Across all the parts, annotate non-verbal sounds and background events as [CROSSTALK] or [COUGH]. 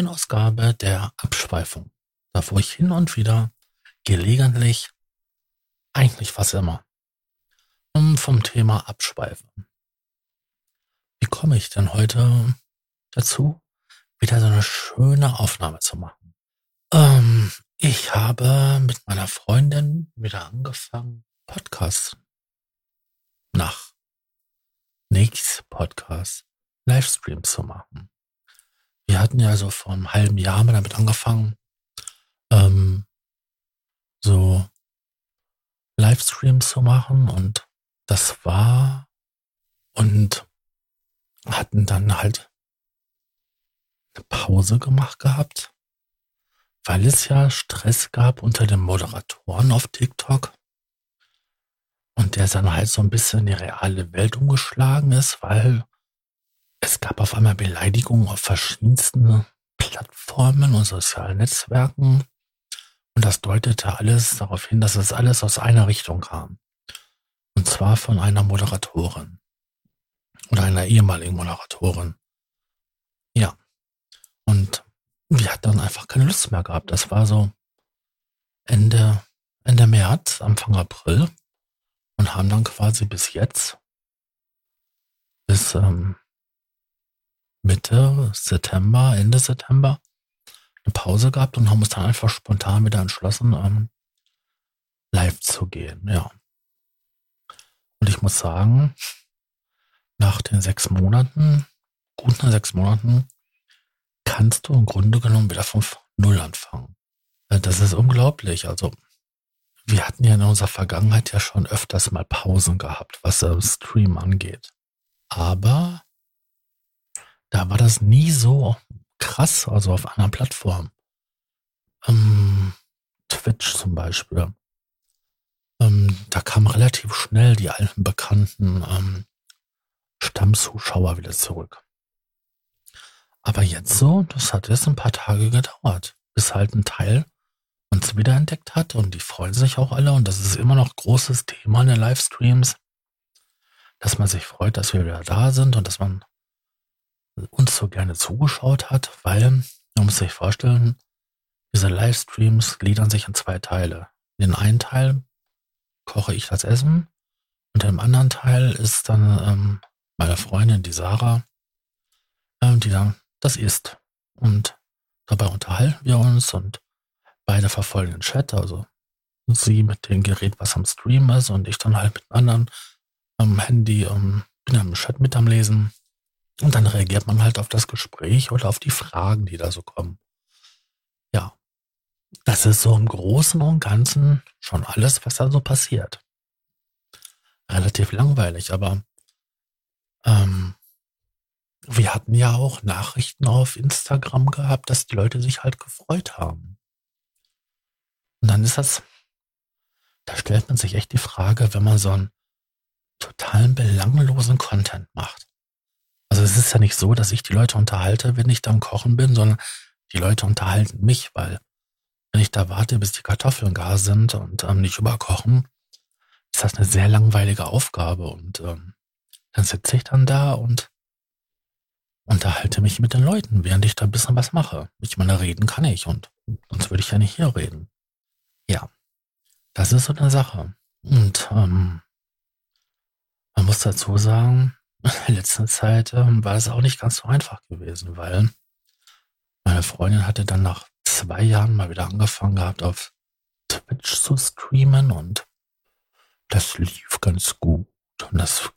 neuen Ausgabe der Abschweifung. Da wo ich hin und wieder gelegentlich, eigentlich fast immer, vom Thema abschweife. Wie komme ich denn heute dazu, wieder so eine schöne Aufnahme zu machen? Ähm, ich habe mit meiner Freundin wieder angefangen, Podcasts nach Nicks Podcast Livestreams zu machen. Wir hatten ja so vor einem halben Jahr mal damit angefangen, ähm, so Livestreams zu machen und das war und hatten dann halt eine Pause gemacht gehabt, weil es ja Stress gab unter den Moderatoren auf TikTok und der dann halt so ein bisschen in die reale Welt umgeschlagen ist, weil es gab auf einmal Beleidigungen auf verschiedensten Plattformen und sozialen Netzwerken. Und das deutete alles darauf hin, dass es alles aus einer Richtung kam. Und zwar von einer Moderatorin. Oder einer ehemaligen Moderatorin. Ja. Und wir hatten dann einfach keine Lust mehr gehabt. Das war so Ende, Ende März, Anfang April. Und haben dann quasi bis jetzt, bis ähm, Mitte September, Ende September eine Pause gehabt und haben uns dann einfach spontan wieder entschlossen, ähm, live zu gehen, ja. Und ich muss sagen, nach den sechs Monaten, guten sechs Monaten, kannst du im Grunde genommen wieder von Null anfangen. Äh, das ist unglaublich. Also, wir hatten ja in unserer Vergangenheit ja schon öfters mal Pausen gehabt, was äh, Stream angeht. Aber da war das nie so krass, also auf einer Plattform. Ähm, Twitch zum Beispiel. Ähm, da kamen relativ schnell die alten bekannten ähm, Stammzuschauer wieder zurück. Aber jetzt so, das hat jetzt ein paar Tage gedauert, bis halt ein Teil uns wiederentdeckt hat und die freuen sich auch alle und das ist immer noch großes Thema in den Livestreams, dass man sich freut, dass wir wieder da sind und dass man uns so gerne zugeschaut hat, weil man muss sich vorstellen, diese Livestreams gliedern sich in zwei Teile. In den einen Teil koche ich das Essen und im anderen Teil ist dann ähm, meine Freundin, die Sarah, ähm, die dann das isst. Und dabei unterhalten wir uns und beide verfolgen den Chat, also sie mit dem Gerät, was am Stream ist und ich dann halt mit anderen am Handy ähm, bin am Chat mit am Lesen. Und dann reagiert man halt auf das Gespräch oder auf die Fragen, die da so kommen. Ja, das ist so im Großen und Ganzen schon alles, was da so passiert. Relativ langweilig, aber ähm, wir hatten ja auch Nachrichten auf Instagram gehabt, dass die Leute sich halt gefreut haben. Und dann ist das, da stellt man sich echt die Frage, wenn man so einen totalen belanglosen Content macht also es ist ja nicht so, dass ich die Leute unterhalte, wenn ich dann kochen bin, sondern die Leute unterhalten mich, weil wenn ich da warte, bis die Kartoffeln gar sind und ähm, nicht überkochen, ist das eine sehr langweilige Aufgabe und ähm, dann sitze ich dann da und unterhalte mich mit den Leuten, während ich da ein bisschen was mache. Ich meine, reden kann ich und sonst würde ich ja nicht hier reden. Ja, das ist so eine Sache. Und ähm, man muss dazu sagen, [LAUGHS] in letzter Zeit ähm, war es auch nicht ganz so einfach gewesen, weil meine Freundin hatte dann nach zwei Jahren mal wieder angefangen gehabt, auf Twitch zu streamen und das lief ganz gut. Und das,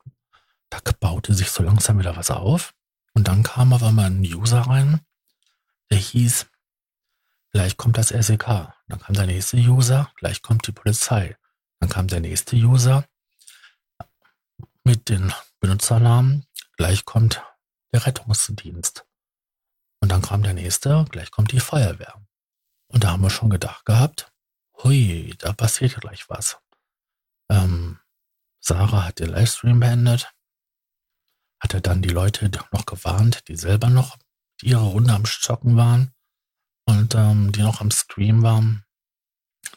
da baute sich so langsam wieder was auf. Und dann kam auf einmal ein User rein, der hieß, gleich kommt das SEK. Dann kam der nächste User, gleich kommt die Polizei. Dann kam der nächste User mit den Benutzernamen, gleich kommt der Rettungsdienst. Und dann kam der nächste, gleich kommt die Feuerwehr. Und da haben wir schon gedacht gehabt, hui, da passiert gleich was. Ähm, Sarah hat den Livestream beendet, hatte dann die Leute noch gewarnt, die selber noch ihre Runde am Stocken waren und ähm, die noch am Stream waren,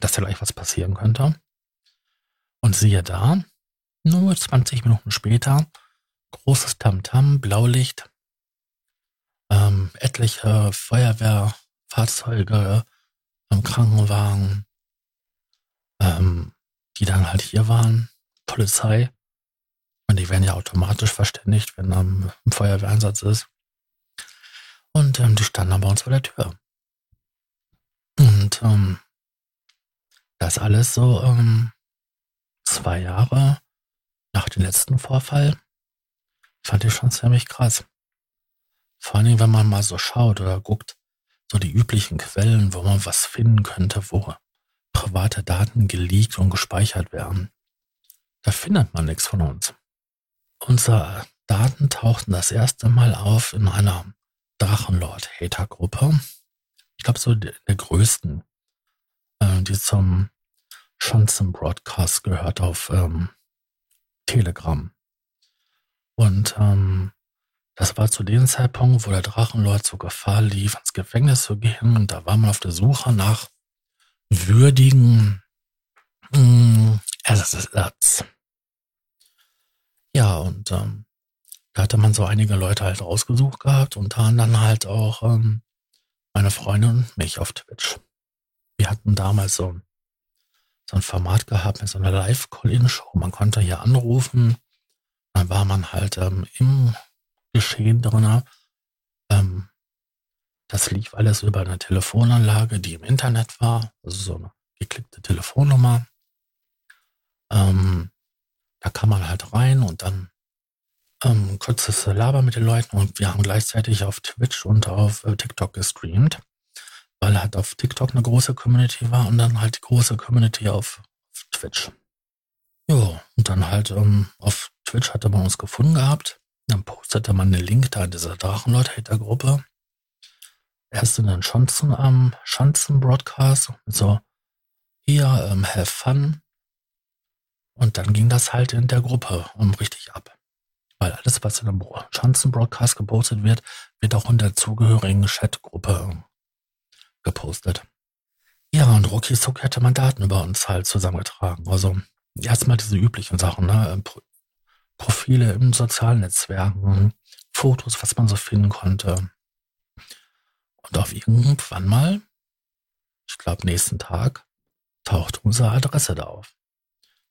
dass da gleich was passieren könnte. Und siehe da, nur 20 Minuten später, großes Tamtam, Blaulicht. Ähm, etliche Feuerwehrfahrzeuge, ähm, Krankenwagen, ähm, die dann halt hier waren, Polizei. Und die werden ja automatisch verständigt, wenn ähm, ein Feuerwehreinsatz ist. Und ähm, die standen dann bei uns vor der Tür. Und ähm, das alles so ähm, zwei Jahre nach dem letzten Vorfall fand ich schon ziemlich krass. Vor Dingen, wenn man mal so schaut oder guckt, so die üblichen Quellen, wo man was finden könnte, wo private Daten geleakt und gespeichert werden. Da findet man nichts von uns. Unsere Daten tauchten das erste Mal auf in einer Drachenlord-Hater-Gruppe. Ich glaube, so der, größten, äh, die zum Johnson Broadcast gehört auf ähm, Telegram. Und ähm, das war zu dem Zeitpunkt, wo der Drachenlord zur Gefahr lief, ins Gefängnis zu gehen. Und da war man auf der Suche nach würdigen mh, mm, Ersatz. Ja, und ähm, da hatte man so einige Leute halt ausgesucht gehabt, unter anderem halt auch ähm, meine Freundin und mich auf Twitch. Wir hatten damals so, so ein Format gehabt mit so einer Live-Call-In-Show. Man konnte hier anrufen. Dann war man halt ähm, im Geschehen drin. Ähm, das lief alles über eine Telefonanlage, die im Internet war. Also so eine geklickte Telefonnummer. Ähm, da kam man halt rein und dann ähm, kurzes Laber mit den Leuten und wir haben gleichzeitig auf Twitch und auf äh, TikTok gestreamt, weil halt auf TikTok eine große Community war und dann halt die große Community auf, auf Twitch. Jo, und dann halt ähm, auf Twitch hatte man uns gefunden gehabt. Dann postete man den Link da in dieser Drachenlord-Hater-Gruppe. Erst in den Schanzen am ähm, Schanzen-Broadcast so, hier, ähm, have fun, und dann ging das halt in der Gruppe um richtig ab. Weil alles, was in einem Schanzen-Broadcast gepostet wird, wird auch in der zugehörigen Chatgruppe gepostet. Ja, und Rocky Suck hätte man Daten über uns halt zusammengetragen. Also erstmal diese üblichen Sachen, ne? Profile in sozialen Netzwerken, Fotos, was man so finden konnte. Und auf irgendwann mal, ich glaube nächsten Tag, taucht unsere Adresse da auf.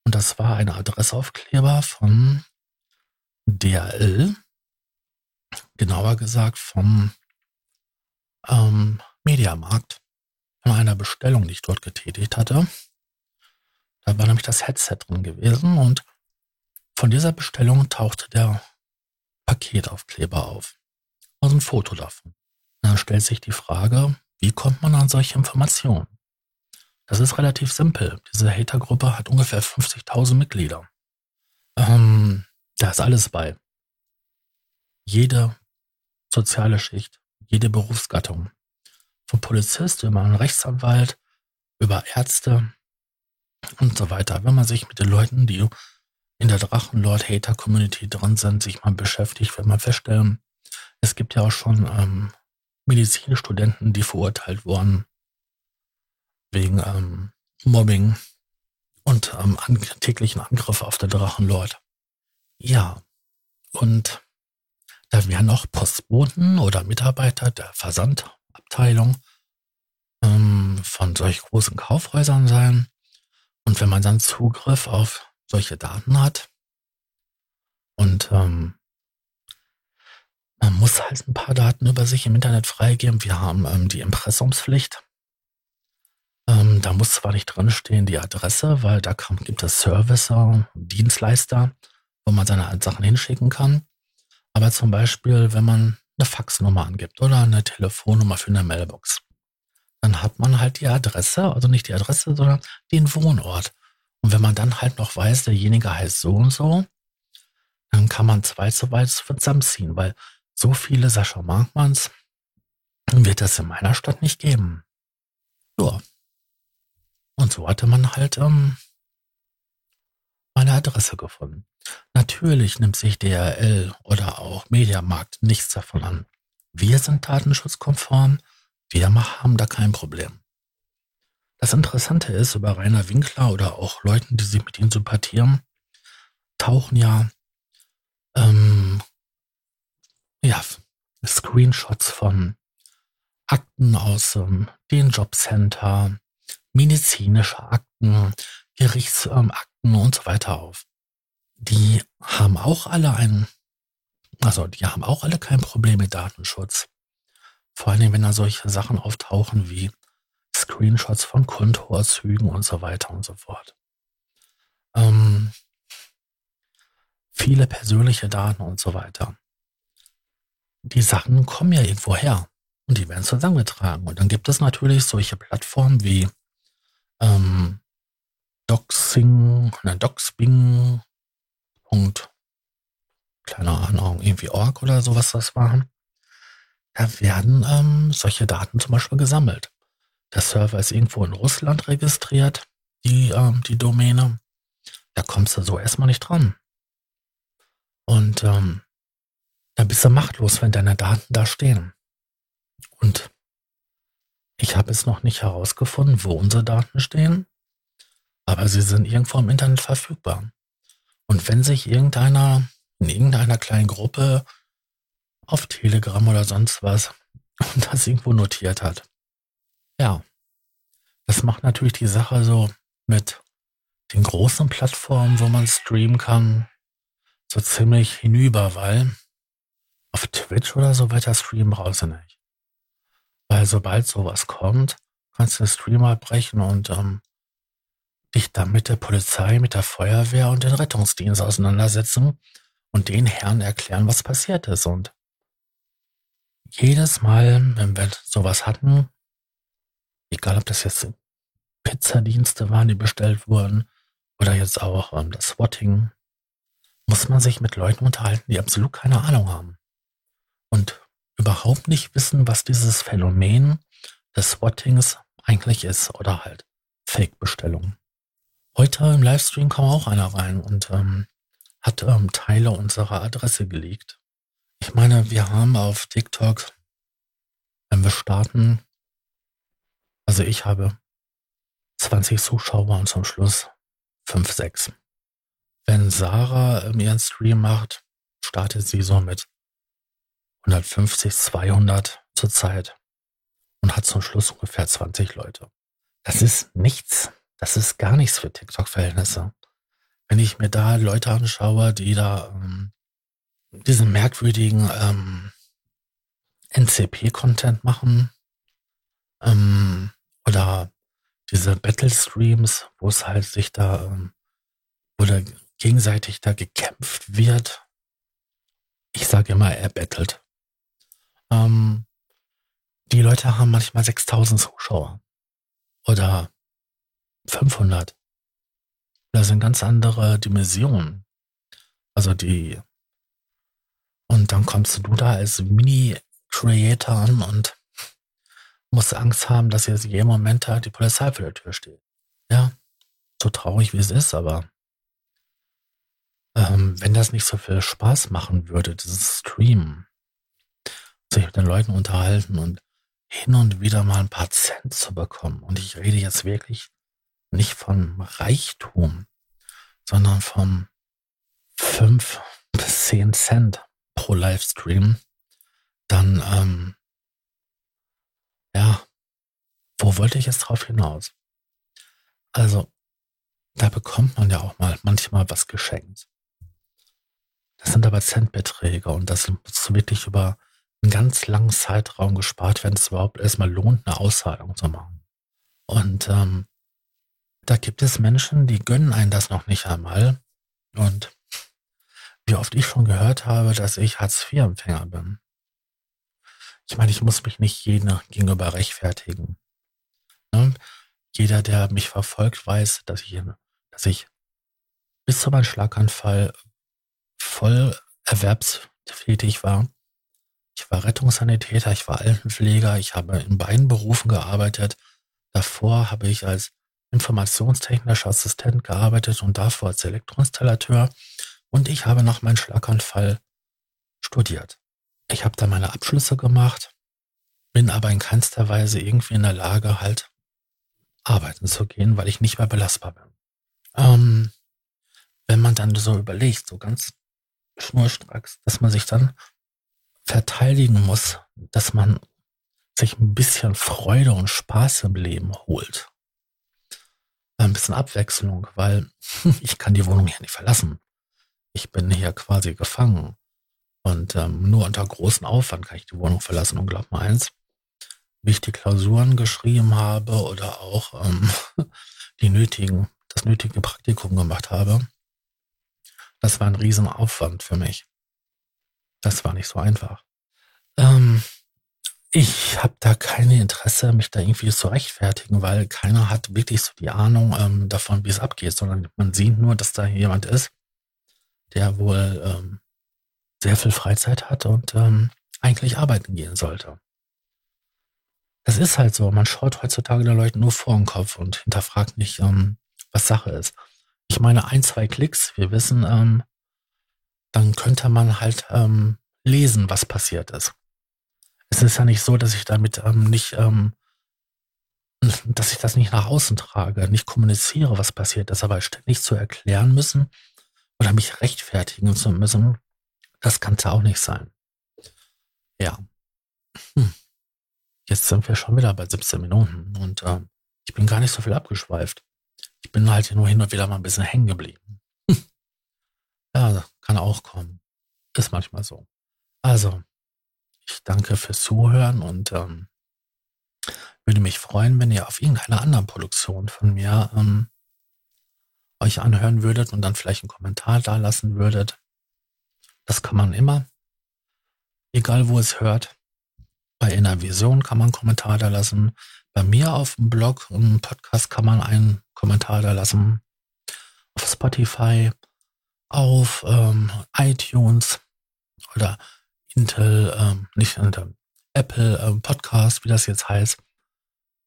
Und das war ein Adressaufkleber von DRL, genauer gesagt vom ähm, Mediamarkt, von einer Bestellung, die ich dort getätigt hatte. Da war nämlich das Headset drin gewesen und von dieser Bestellung tauchte der Paketaufkleber auf. Also ein Foto davon. Und dann stellt sich die Frage, wie kommt man an solche Informationen? Das ist relativ simpel. Diese Hater-Gruppe hat ungefähr 50.000 Mitglieder. Ähm, da ist alles bei. Jede soziale Schicht, jede Berufsgattung. Vom Polizist über einen Rechtsanwalt, über Ärzte und so weiter. Wenn man sich mit den Leuten, die in der Drachenlord-Hater-Community drin sind, sich mal beschäftigt, wird man feststellen, es gibt ja auch schon ähm, Medizinstudenten, die verurteilt wurden wegen ähm, Mobbing und ähm, an, täglichen Angriff auf den Drachenlord. Ja, und da wären auch Postboten oder Mitarbeiter der Versandabteilung ähm, von solch großen Kaufhäusern sein. Und wenn man dann Zugriff auf solche Daten hat und ähm, man muss halt ein paar Daten über sich im Internet freigeben. Wir haben ähm, die Impressumspflicht. Ähm, da muss zwar nicht drinstehen die Adresse, weil da kann, gibt es Servicer, Dienstleister, wo man seine Sachen hinschicken kann. Aber zum Beispiel, wenn man eine Faxnummer angibt oder eine Telefonnummer für eine Mailbox, dann hat man halt die Adresse, also nicht die Adresse, sondern den Wohnort. Und wenn man dann halt noch weiß, derjenige heißt so und so, dann kann man zwei zu weit zusammenziehen, weil so viele Sascha Markmanns wird es in meiner Stadt nicht geben. Ja, und so hatte man halt ähm, meine Adresse gefunden. Natürlich nimmt sich DRL oder auch Mediamarkt nichts davon an. Wir sind datenschutzkonform, wir haben da kein Problem. Das Interessante ist, über Rainer Winkler oder auch Leuten, die sich mit ihm sympathieren, tauchen ja, ähm, ja Screenshots von Akten aus ähm, den Jobcenter, medizinische Akten, Gerichtsakten ähm, und so weiter auf. Die haben auch alle einen, also die haben auch alle kein Problem mit Datenschutz. Vor allem, wenn da solche Sachen auftauchen wie Screenshots von Kontoauszügen und so weiter und so fort. Ähm, viele persönliche Daten und so weiter. Die Sachen kommen ja irgendwo her und die werden zusammengetragen. Und dann gibt es natürlich solche Plattformen wie ähm, Doxing, Doxbing, Punkt, keine Ahnung, irgendwie Org oder sowas das war. Da werden ähm, solche Daten zum Beispiel gesammelt. Der Server ist irgendwo in Russland registriert, die, ähm, die Domäne. Da kommst du so erstmal nicht dran. Und ähm, da bist du machtlos, wenn deine Daten da stehen. Und ich habe es noch nicht herausgefunden, wo unsere Daten stehen, aber sie sind irgendwo im Internet verfügbar. Und wenn sich irgendeiner in irgendeiner kleinen Gruppe auf Telegram oder sonst was [LAUGHS] das irgendwo notiert hat, ja, das macht natürlich die Sache so mit den großen Plattformen, wo man streamen kann, so ziemlich hinüber, weil auf Twitch oder so wird der Stream raus nicht. Weil sobald sowas kommt, kannst du den Stream abbrechen und ähm, dich dann mit der Polizei, mit der Feuerwehr und den Rettungsdienst auseinandersetzen und den Herren erklären, was passiert ist. Und jedes Mal, wenn wir sowas hatten, egal ob das jetzt Pizzadienste waren, die bestellt wurden, oder jetzt auch ähm, das Swatting, muss man sich mit Leuten unterhalten, die absolut keine Ahnung haben. Und überhaupt nicht wissen, was dieses Phänomen des Swattings eigentlich ist oder halt Fake-Bestellungen. Heute im Livestream kam auch einer rein und ähm, hat ähm, Teile unserer Adresse gelegt. Ich meine, wir haben auf TikTok, wenn wir starten, also ich habe 20 Zuschauer und zum Schluss 5, 6. Wenn Sarah ähm, ihren Stream macht, startet sie so mit 150, 200 zurzeit und hat zum Schluss ungefähr 20 Leute. Das ist nichts. Das ist gar nichts für TikTok-Verhältnisse. Wenn ich mir da Leute anschaue, die da ähm, diesen merkwürdigen ähm, NCP-Content machen ähm, oder diese Battle-Streams, wo es halt sich da, ähm, da gegenseitig da gekämpft wird. Ich sage immer, er bettelt. Ähm, die Leute haben manchmal 6000 Zuschauer oder 500. Das sind ganz andere Dimensionen. Also die, und dann kommst du da als Mini-Creator an und musst Angst haben, dass jetzt jeden Moment da die Polizei vor der Tür steht. Ja, so traurig wie es ist, aber ähm, wenn das nicht so viel Spaß machen würde, dieses Stream, sich mit den Leuten unterhalten und hin und wieder mal ein paar Cent zu bekommen. Und ich rede jetzt wirklich nicht von Reichtum, sondern von fünf bis zehn Cent pro Livestream, dann, ähm, ja, wo wollte ich jetzt drauf hinaus? Also, da bekommt man ja auch mal manchmal was geschenkt. Das sind aber Centbeträge und das muss wirklich über einen ganz langen Zeitraum gespart werden, es überhaupt erstmal lohnt, eine Auszahlung zu machen. Und ähm, da gibt es Menschen, die gönnen einen das noch nicht einmal. Und wie oft ich schon gehört habe, dass ich Hartz-IV-Empfänger bin. Ich meine, ich muss mich nicht jedem gegenüber rechtfertigen. Ne? Jeder, der mich verfolgt, weiß, dass ich, dass ich bis zu meinem Schlaganfall voll erwerbstätig war. Ich war Rettungssanitäter, ich war Altenpfleger, ich habe in beiden Berufen gearbeitet. Davor habe ich als informationstechnischer Assistent gearbeitet und davor als Elektroinstallateur. Und ich habe nach meinem Schlaganfall studiert. Ich habe da meine Abschlüsse gemacht, bin aber in keinster Weise irgendwie in der Lage, halt arbeiten zu gehen, weil ich nicht mehr belastbar bin. Ähm, wenn man dann so überlegt, so ganz schnurstracks, dass man sich dann verteidigen muss, dass man sich ein bisschen Freude und Spaß im Leben holt. Ein bisschen Abwechslung, weil [LAUGHS] ich kann die Wohnung hier nicht verlassen. Ich bin hier quasi gefangen. Und ähm, nur unter großem Aufwand kann ich die Wohnung verlassen. Und glaub mal eins, wie ich die Klausuren geschrieben habe oder auch ähm, [LAUGHS] die nötigen, das nötige Praktikum gemacht habe, das war ein Riesenaufwand für mich. Das war nicht so einfach. Ähm, ich habe da kein Interesse, mich da irgendwie zu rechtfertigen, weil keiner hat wirklich so die Ahnung ähm, davon, wie es abgeht, sondern man sieht nur, dass da jemand ist, der wohl ähm, sehr viel Freizeit hat und ähm, eigentlich arbeiten gehen sollte. Das ist halt so. Man schaut heutzutage den Leuten nur vor den Kopf und hinterfragt nicht, ähm, was Sache ist. Ich meine, ein, zwei Klicks, wir wissen, ähm, dann könnte man halt ähm, lesen, was passiert ist. Es ist ja nicht so, dass ich damit ähm, nicht, ähm, dass ich das nicht nach außen trage, nicht kommuniziere, was passiert ist, aber ständig zu erklären müssen oder mich rechtfertigen zu müssen, das kann es auch nicht sein. Ja. Hm. Jetzt sind wir schon wieder bei 17 Minuten und äh, ich bin gar nicht so viel abgeschweift. Ich bin halt nur hin und wieder mal ein bisschen hängen geblieben. Hm. Ja, kann auch kommen. Ist manchmal so. Also, ich danke fürs Zuhören und ähm, würde mich freuen, wenn ihr auf irgendeiner anderen Produktion von mir ähm, euch anhören würdet und dann vielleicht einen Kommentar da lassen würdet. Das kann man immer. Egal wo es hört. Bei Inner Vision kann man einen Kommentar da lassen. Bei mir auf dem Blog und Podcast kann man einen Kommentar da lassen. Auf Spotify, auf ähm, iTunes oder Intel, ähm, nicht Intel, Apple ähm, Podcast, wie das jetzt heißt.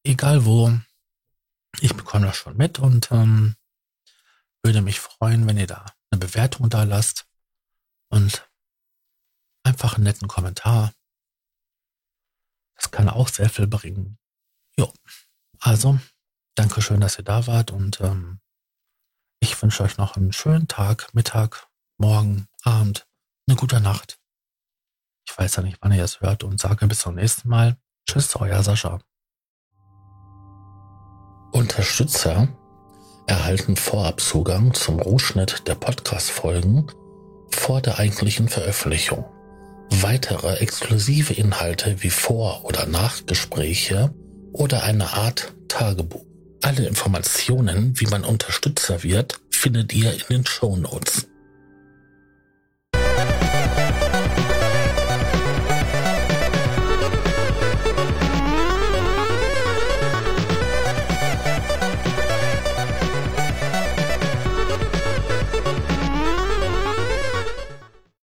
Egal wo, ich bekomme das schon mit und ähm, würde mich freuen, wenn ihr da eine Bewertung da lasst und einfach einen netten Kommentar. Das kann auch sehr viel bringen. Jo, also, danke schön, dass ihr da wart und ähm, ich wünsche euch noch einen schönen Tag, Mittag, Morgen, Abend, eine gute Nacht. Ich weiß ja nicht, wann ihr es hört und sage bis zum nächsten Mal. Tschüss, euer Sascha. Unterstützer erhalten Vorabzugang zum Rohschnitt der Podcast-Folgen vor der eigentlichen Veröffentlichung. Weitere exklusive Inhalte wie Vor- oder Nachgespräche oder eine Art Tagebuch. Alle Informationen, wie man Unterstützer wird, findet ihr in den Show Notes.